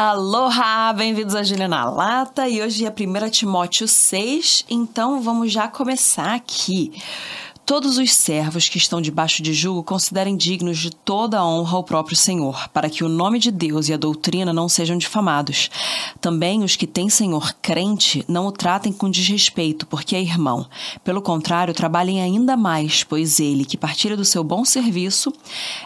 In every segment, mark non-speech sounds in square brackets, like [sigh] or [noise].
Aloha! Bem-vindos a Juliana Lata e hoje é 1 Timóteo 6, então vamos já começar aqui. Todos os servos que estão debaixo de julgo considerem dignos de toda a honra ao próprio Senhor, para que o nome de Deus e a doutrina não sejam difamados. Também os que têm Senhor crente não o tratem com desrespeito, porque é irmão. Pelo contrário, trabalhem ainda mais, pois ele, que partilha do seu bom serviço,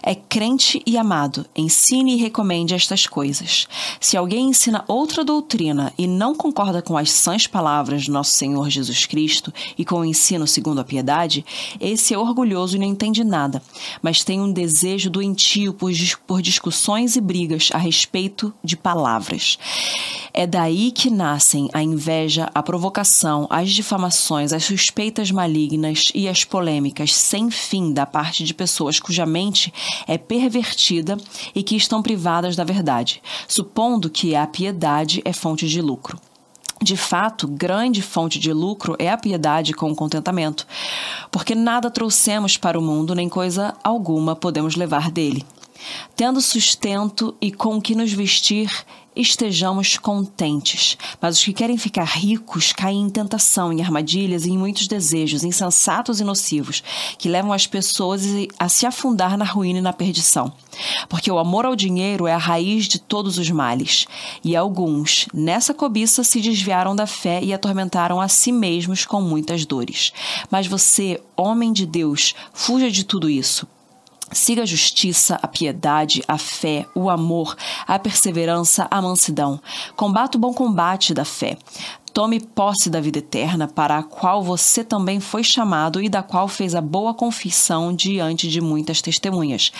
é crente e amado. Ensine e recomende estas coisas. Se alguém ensina outra doutrina e não concorda com as sãs palavras do nosso Senhor Jesus Cristo e com o ensino segundo a piedade, esse é orgulhoso e não entende nada, mas tem um desejo doentio por, por discussões e brigas a respeito de palavras. É daí que nascem a inveja, a provocação, as difamações, as suspeitas malignas e as polêmicas sem fim da parte de pessoas cuja mente é pervertida e que estão privadas da verdade, supondo que a piedade é fonte de lucro. De fato, grande fonte de lucro é a piedade com o contentamento, porque nada trouxemos para o mundo, nem coisa alguma podemos levar dele. Tendo sustento e com que nos vestir, estejamos contentes. Mas os que querem ficar ricos caem em tentação, em armadilhas e em muitos desejos insensatos e nocivos, que levam as pessoas a se afundar na ruína e na perdição. Porque o amor ao dinheiro é a raiz de todos os males. E alguns, nessa cobiça, se desviaram da fé e atormentaram a si mesmos com muitas dores. Mas você, homem de Deus, fuja de tudo isso. Siga a justiça, a piedade, a fé, o amor, a perseverança, a mansidão. Combata o bom combate da fé. Tome posse da vida eterna, para a qual você também foi chamado e da qual fez a boa confissão diante de muitas testemunhas.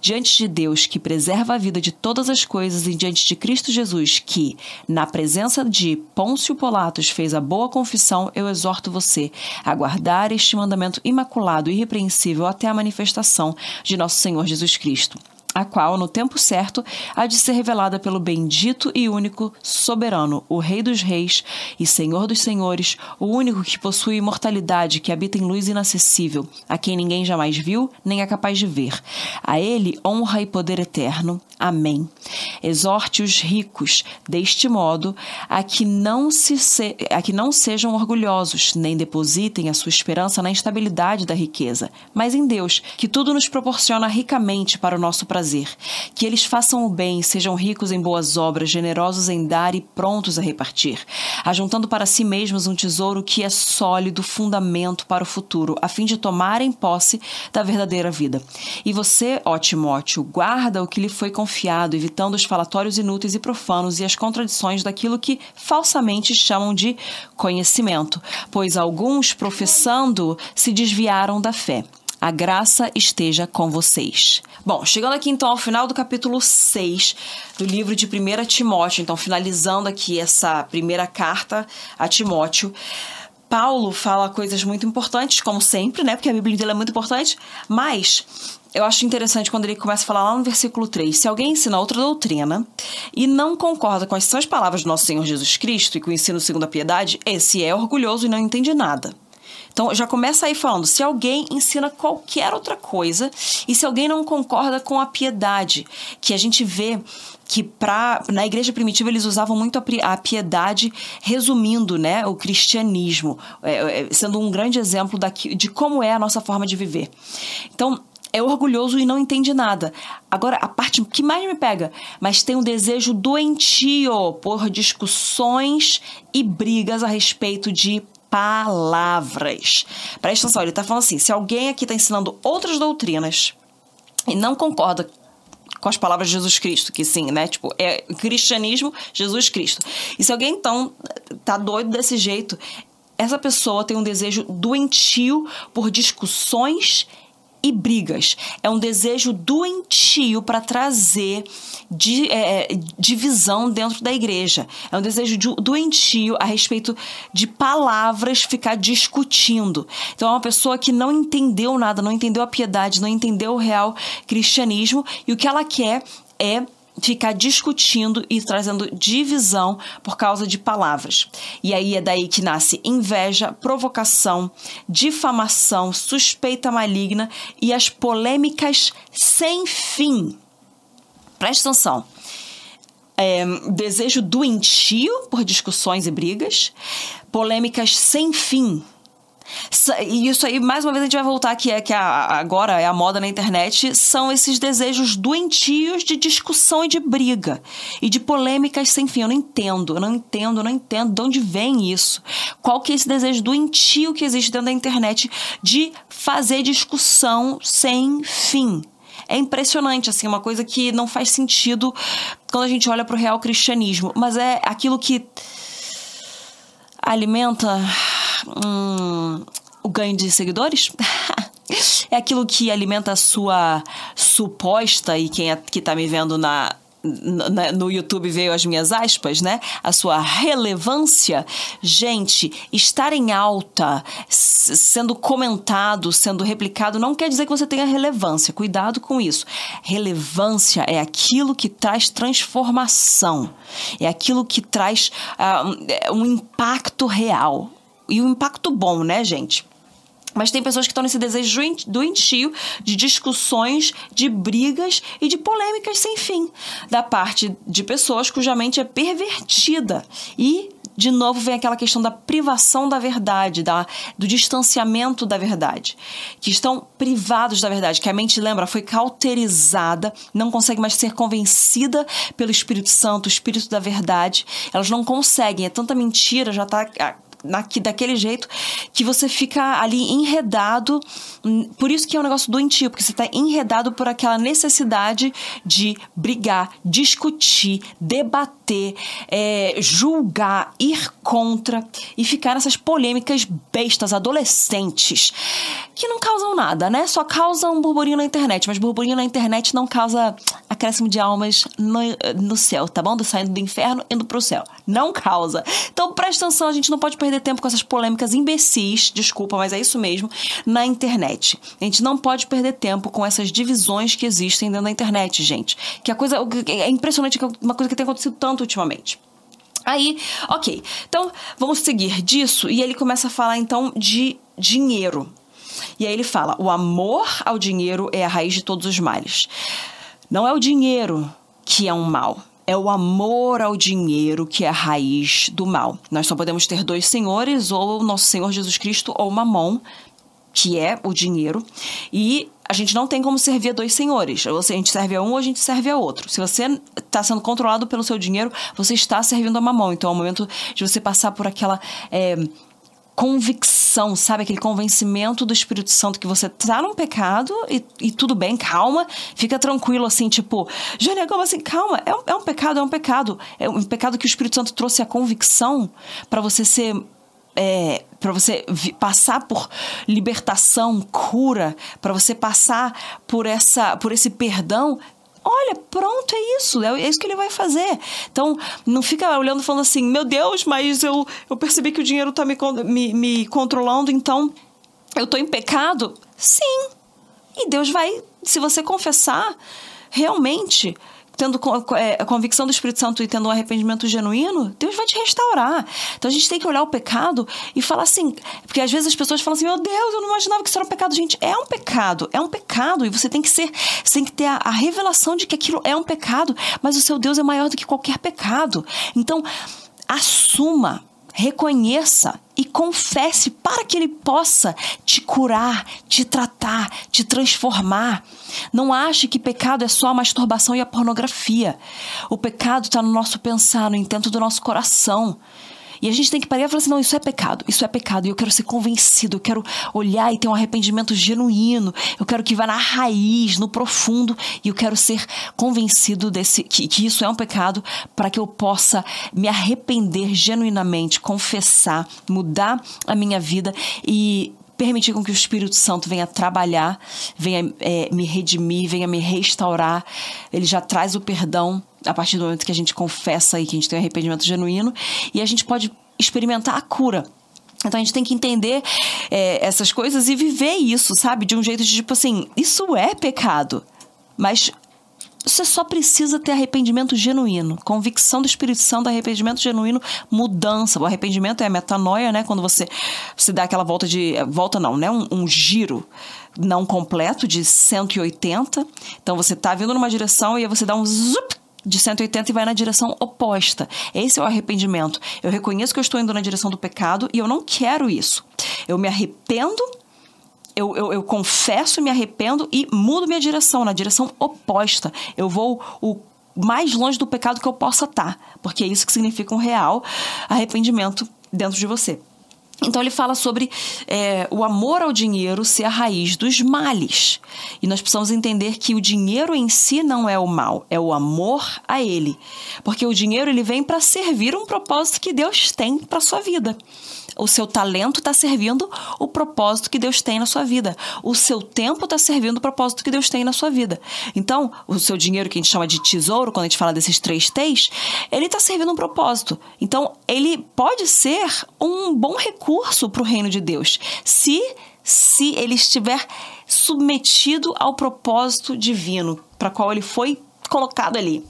Diante de Deus, que preserva a vida de todas as coisas, e diante de Cristo Jesus, que, na presença de Pôncio Pilatos, fez a boa confissão, eu exorto você a guardar este mandamento imaculado e irrepreensível até a manifestação de nosso Senhor Jesus Cristo a qual, no tempo certo, há de ser revelada pelo bendito e único soberano, o Rei dos Reis e Senhor dos Senhores, o único que possui imortalidade, que habita em luz inacessível, a quem ninguém jamais viu nem é capaz de ver. A ele honra e poder eterno. Amém. Exorte os ricos, deste modo, a que não, se, se a que não sejam orgulhosos, nem depositem a sua esperança na instabilidade da riqueza, mas em Deus, que tudo nos proporciona ricamente para o nosso prazer. Que eles façam o bem, sejam ricos em boas obras, generosos em dar e prontos a repartir, ajuntando para si mesmos um tesouro que é sólido fundamento para o futuro, a fim de tomarem posse da verdadeira vida. E você, ó Timóteo, guarda o que lhe foi confiado evitando os falatórios inúteis e profanos e as contradições daquilo que falsamente chamam de conhecimento, pois alguns, professando, se desviaram da fé. A graça esteja com vocês. Bom, chegando aqui então ao final do capítulo 6 do livro de 1 Timóteo, então finalizando aqui essa primeira carta a Timóteo. Paulo fala coisas muito importantes, como sempre, né? Porque a Bíblia dele é muito importante, mas eu acho interessante quando ele começa a falar lá no versículo 3: se alguém ensina outra doutrina e não concorda com as sãs palavras do nosso Senhor Jesus Cristo e com o ensino segundo a piedade, esse é orgulhoso e não entende nada. Então já começa aí falando: se alguém ensina qualquer outra coisa e se alguém não concorda com a piedade, que a gente vê que pra, na igreja primitiva eles usavam muito a, piedade resumindo né, o cristianismo, é, é, sendo um grande exemplo daqui, de como é a nossa forma de viver. Então, é orgulhoso e não entende nada. Agora, a parte que mais me pega, mas tem um desejo doentio por discussões e brigas a respeito de palavras. Presta atenção, ele está falando assim: se alguém aqui está ensinando outras doutrinas e não concorda com as palavras de Jesus Cristo, que sim, né? Tipo, é cristianismo, Jesus Cristo. E se alguém então tá doido desse jeito, essa pessoa tem um desejo doentio por discussões e brigas. É um desejo doentio para trazer de, é, divisão dentro da igreja. É um desejo de, doentio a respeito de palavras ficar discutindo. Então é uma pessoa que não entendeu nada, não entendeu a piedade, não entendeu o real cristianismo e o que ela quer é ficar discutindo e trazendo divisão por causa de palavras. E aí é daí que nasce inveja, provocação, difamação, suspeita maligna e as polêmicas sem fim. Preste atenção. é, desejo doentio por discussões e brigas, polêmicas sem fim e isso aí, mais uma vez, a gente vai voltar que é que a, agora é a moda na internet, são esses desejos doentios de discussão e de briga. E de polêmicas sem fim. Eu não entendo, eu não entendo, eu não entendo de onde vem isso. Qual que é esse desejo doentio que existe dentro da internet de fazer discussão sem fim? É impressionante, assim, uma coisa que não faz sentido quando a gente olha para o real cristianismo. Mas é aquilo que alimenta o ganho de seguidores? [laughs] é aquilo que alimenta a sua suposta, e quem é, que tá me vendo na, no YouTube veio as minhas aspas, né? A sua relevância. Gente, estar em alta, sendo comentado, sendo replicado, não quer dizer que você tenha relevância. Cuidado com isso. Relevância é aquilo que traz transformação, é aquilo que traz uh, um impacto real e um impacto bom, né, gente? Mas tem pessoas que estão nesse desejo doentio de discussões, de brigas e de polêmicas sem fim, da parte de pessoas cuja mente é pervertida e de novo vem aquela questão da privação da verdade, da, do distanciamento da verdade, que estão privados da verdade, que a mente, lembra, foi cauterizada, não consegue mais ser convencida pelo Espírito Santo, o Espírito da verdade, elas não conseguem, é tanta mentira, já está naqui, daquele jeito que você fica ali enredado. Por isso que é um negócio doentio, porque você está enredado por aquela necessidade de brigar, discutir, debater, é, julgar, ir contra e ficar nessas polêmicas bestas, adolescentes, que não causam nada, né? Só causam um burburinho na internet, mas burburinho na internet não causa acréscimo de almas no, no céu, tá bom? Do saindo do inferno indo pro céu. Não causa. Então presta atenção, a gente não pode perder tempo com essas polêmicas imbecis, desculpa, mas é isso mesmo, na internet. A gente não pode perder tempo com essas divisões que existem dentro da internet, gente. Que a coisa é impressionante, é uma coisa que tem acontecido tanto ultimamente. Aí, ok. Então, vamos seguir disso. E ele começa a falar então de dinheiro. E aí ele fala: o amor ao dinheiro é a raiz de todos os males. Não é o dinheiro que é um mal é o amor ao dinheiro que é a raiz do mal. Nós só podemos ter dois senhores, ou nosso Senhor Jesus Cristo, ou Mamon, que é o dinheiro, e a gente não tem como servir a dois senhores. Ou a gente serve a um ou a gente serve a outro. Se você está sendo controlado pelo seu dinheiro, você está servindo a mamão. Então é o momento de você passar por aquela. É, convicção, sabe? Aquele convencimento do Espírito Santo que você tá num pecado e, e tudo bem, calma, fica tranquilo, assim, tipo, Jânia, como assim? Calma, é um, é um pecado, é um pecado. É um pecado que o Espírito Santo trouxe a convicção para você ser é, para você passar por libertação, cura, para você passar por essa, por esse perdão, Olha, pronto, é isso, é isso que ele vai fazer. Então, não fica olhando falando assim, meu Deus, mas eu, eu percebi que o dinheiro está me, me, me controlando, então eu estou em pecado. Sim. E Deus vai, se você confessar, realmente tendo é, a convicção do Espírito Santo e tendo um arrependimento genuíno, Deus vai te restaurar. Então a gente tem que olhar o pecado e falar assim, porque às vezes as pessoas falam assim: meu Deus, eu não imaginava que isso era um pecado. Gente, é um pecado, é um pecado. E você tem que ser, você tem que ter a, a revelação de que aquilo é um pecado, mas o seu Deus é maior do que qualquer pecado. Então, assuma reconheça e confesse para que ele possa te curar, te tratar, te transformar. Não ache que pecado é só a masturbação e a pornografia. O pecado está no nosso pensar, no intento do nosso coração. E a gente tem que parar e falar assim: não, isso é pecado, isso é pecado. E eu quero ser convencido, eu quero olhar e ter um arrependimento genuíno. Eu quero que vá na raiz, no profundo. E eu quero ser convencido desse que, que isso é um pecado para que eu possa me arrepender genuinamente, confessar, mudar a minha vida e permitir com que o Espírito Santo venha trabalhar, venha é, me redimir, venha me restaurar. Ele já traz o perdão a partir do momento que a gente confessa e que a gente tem um arrependimento genuíno e a gente pode experimentar a cura. Então a gente tem que entender é, essas coisas e viver isso, sabe? De um jeito de tipo assim, isso é pecado. Mas você só precisa ter arrependimento genuíno, convicção do Espírito Santo, arrependimento genuíno, mudança. O arrependimento é a metanoia, né? Quando você, você dá aquela volta de. Volta não, né? Um, um giro não completo de 180. Então você tá vindo numa direção e aí você dá um zup de 180 e vai na direção oposta. Esse é o arrependimento. Eu reconheço que eu estou indo na direção do pecado e eu não quero isso. Eu me arrependo eu, eu, eu, confesso, me arrependo e mudo minha direção, na direção oposta. Eu vou o mais longe do pecado que eu possa estar, porque é isso que significa um real arrependimento dentro de você. Então ele fala sobre é, o amor ao dinheiro ser a raiz dos males. E nós precisamos entender que o dinheiro em si não é o mal, é o amor a ele. Porque o dinheiro ele vem para servir um propósito que Deus tem para sua vida. O seu talento está servindo o propósito que Deus tem na sua vida. O seu tempo está servindo o propósito que Deus tem na sua vida. Então, o seu dinheiro, que a gente chama de tesouro, quando a gente fala desses três T's, ele está servindo um propósito. Então, ele pode ser um bom recurso para o reino de Deus, se, se ele estiver submetido ao propósito divino para qual ele foi colocado ali.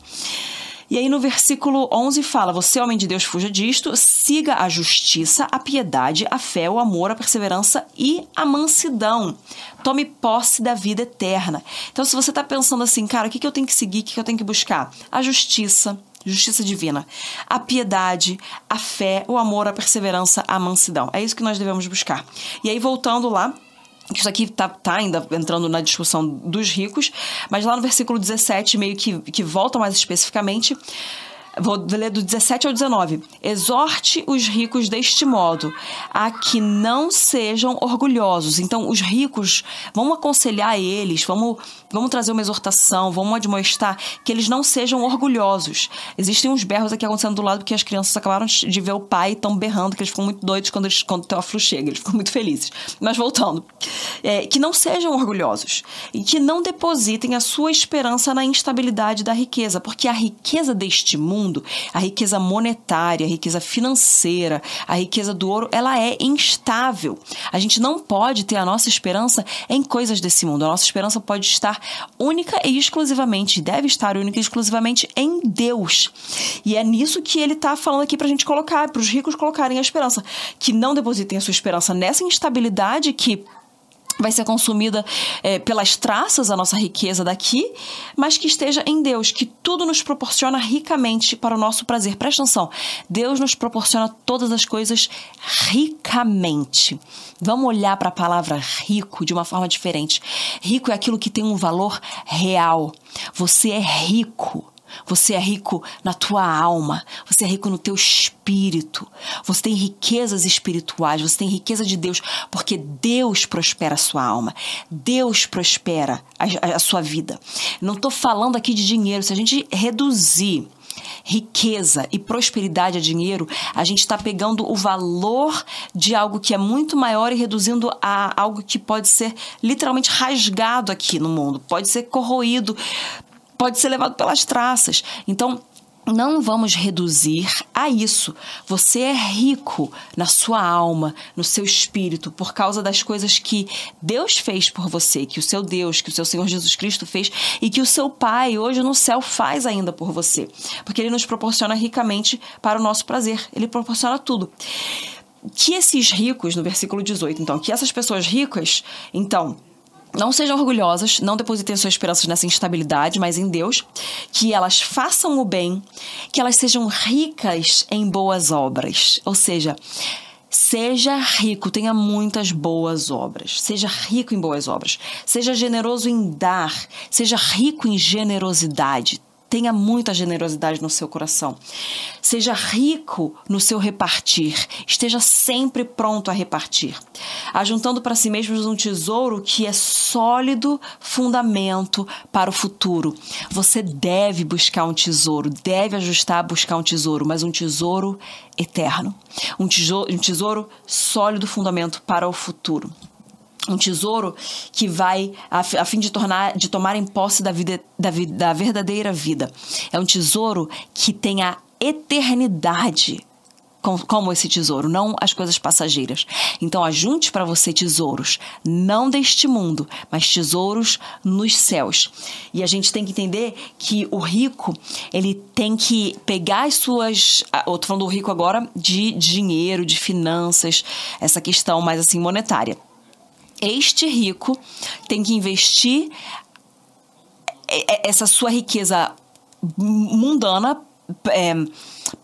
E aí no versículo 11 fala: Você, homem de Deus, fuja disto, siga a justiça, a piedade, a fé, o amor, a perseverança e a mansidão. Tome posse da vida eterna. Então, se você está pensando assim, cara, o que, que eu tenho que seguir, o que, que eu tenho que buscar? A justiça, justiça divina, a piedade, a fé, o amor, a perseverança, a mansidão. É isso que nós devemos buscar. E aí, voltando lá isso aqui tá, tá, ainda entrando na discussão dos ricos, mas lá no versículo 17, meio que, que volta mais especificamente, Vou ler do 17 ao 19. Exorte os ricos deste modo, a que não sejam orgulhosos. Então, os ricos, vamos aconselhar eles, vamos, vamos trazer uma exortação, vamos admoestar que eles não sejam orgulhosos. Existem uns berros aqui acontecendo do lado porque as crianças acabaram de ver o pai estão berrando, que eles ficam muito doidos quando, eles, quando o Teófilo chega, eles ficam muito felizes. Mas voltando, é, que não sejam orgulhosos e que não depositem a sua esperança na instabilidade da riqueza, porque a riqueza deste mundo a riqueza monetária, a riqueza financeira, a riqueza do ouro, ela é instável. A gente não pode ter a nossa esperança em coisas desse mundo. A nossa esperança pode estar única e exclusivamente, deve estar única e exclusivamente em Deus. E é nisso que ele está falando aqui para a gente colocar, para os ricos colocarem a esperança. Que não depositem a sua esperança nessa instabilidade que vai ser consumida é, pelas traças a nossa riqueza daqui, mas que esteja em Deus, que tudo nos proporciona ricamente para o nosso prazer. Presta atenção, Deus nos proporciona todas as coisas ricamente. Vamos olhar para a palavra rico de uma forma diferente. Rico é aquilo que tem um valor real. Você é rico. Você é rico na tua alma, você é rico no teu espírito. Você tem riquezas espirituais, você tem riqueza de Deus, porque Deus prospera a sua alma. Deus prospera a, a sua vida. Não estou falando aqui de dinheiro, se a gente reduzir riqueza e prosperidade a dinheiro, a gente está pegando o valor de algo que é muito maior e reduzindo a algo que pode ser literalmente rasgado aqui no mundo, pode ser corroído pode ser levado pelas traças. Então, não vamos reduzir a isso. Você é rico na sua alma, no seu espírito, por causa das coisas que Deus fez por você, que o seu Deus, que o seu Senhor Jesus Cristo fez e que o seu Pai hoje no céu faz ainda por você. Porque Ele nos proporciona ricamente para o nosso prazer. Ele proporciona tudo. Que esses ricos, no versículo 18, então, que essas pessoas ricas, então, não sejam orgulhosas, não depositem suas esperanças nessa instabilidade, mas em Deus. Que elas façam o bem, que elas sejam ricas em boas obras. Ou seja, Seja rico, tenha muitas boas obras. Seja rico em boas obras. Seja generoso em dar. Seja rico em generosidade. Tenha muita generosidade no seu coração. Seja rico no seu repartir. Esteja sempre pronto a repartir. Ajuntando para si mesmos um tesouro que é sólido fundamento para o futuro. Você deve buscar um tesouro, deve ajustar a buscar um tesouro, mas um tesouro eterno. Um tesouro, um tesouro sólido fundamento para o futuro um tesouro que vai a, fim de tornar de tomarem posse da vida da, da verdadeira vida. É um tesouro que tem a eternidade como esse tesouro, não as coisas passageiras. Então, ajunte para você tesouros, não deste mundo, mas tesouros nos céus. E a gente tem que entender que o rico, ele tem que pegar as suas. Eu falando do rico agora de dinheiro, de finanças, essa questão mais assim monetária este rico tem que investir essa sua riqueza mundana, é,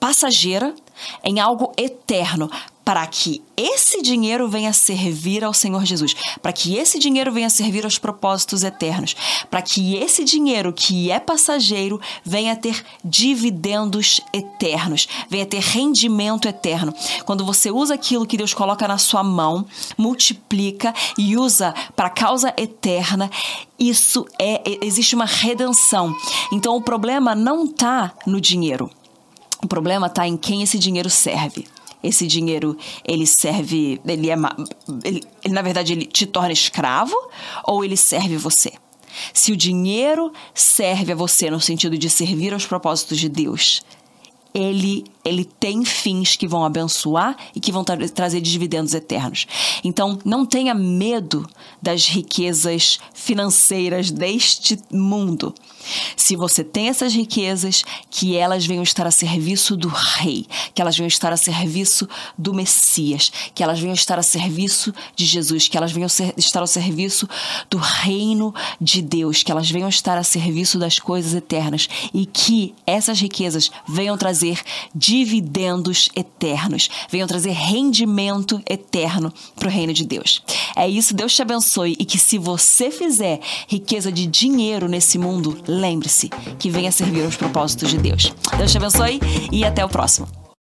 passageira, em algo eterno, para que esse dinheiro venha servir ao Senhor Jesus, para que esse dinheiro venha servir aos propósitos eternos, para que esse dinheiro que é passageiro venha ter dividendos eternos, venha ter rendimento eterno. Quando você usa aquilo que Deus coloca na sua mão, multiplica e usa para causa eterna, isso é existe uma redenção. Então o problema não está no dinheiro. O problema está em quem esse dinheiro serve esse dinheiro ele serve, ele é, ele, ele, na verdade ele te torna escravo ou ele serve você? Se o dinheiro serve a você no sentido de servir aos propósitos de Deus, ele, ele tem fins que vão abençoar e que vão tra trazer dividendos eternos. Então, não tenha medo das riquezas financeiras deste mundo. Se você tem essas riquezas, que elas venham estar a serviço do Rei, que elas venham estar a serviço do Messias, que elas venham estar a serviço de Jesus, que elas venham ser, estar ao serviço do reino de Deus, que elas venham estar a serviço das coisas eternas e que essas riquezas venham trazer dividendos eternos, venham trazer rendimento eterno para o reino de Deus. É isso, Deus te abençoe e que se você fizer riqueza de dinheiro nesse mundo, lembre-se que venha servir aos propósitos de Deus. Deus te abençoe e até o próximo.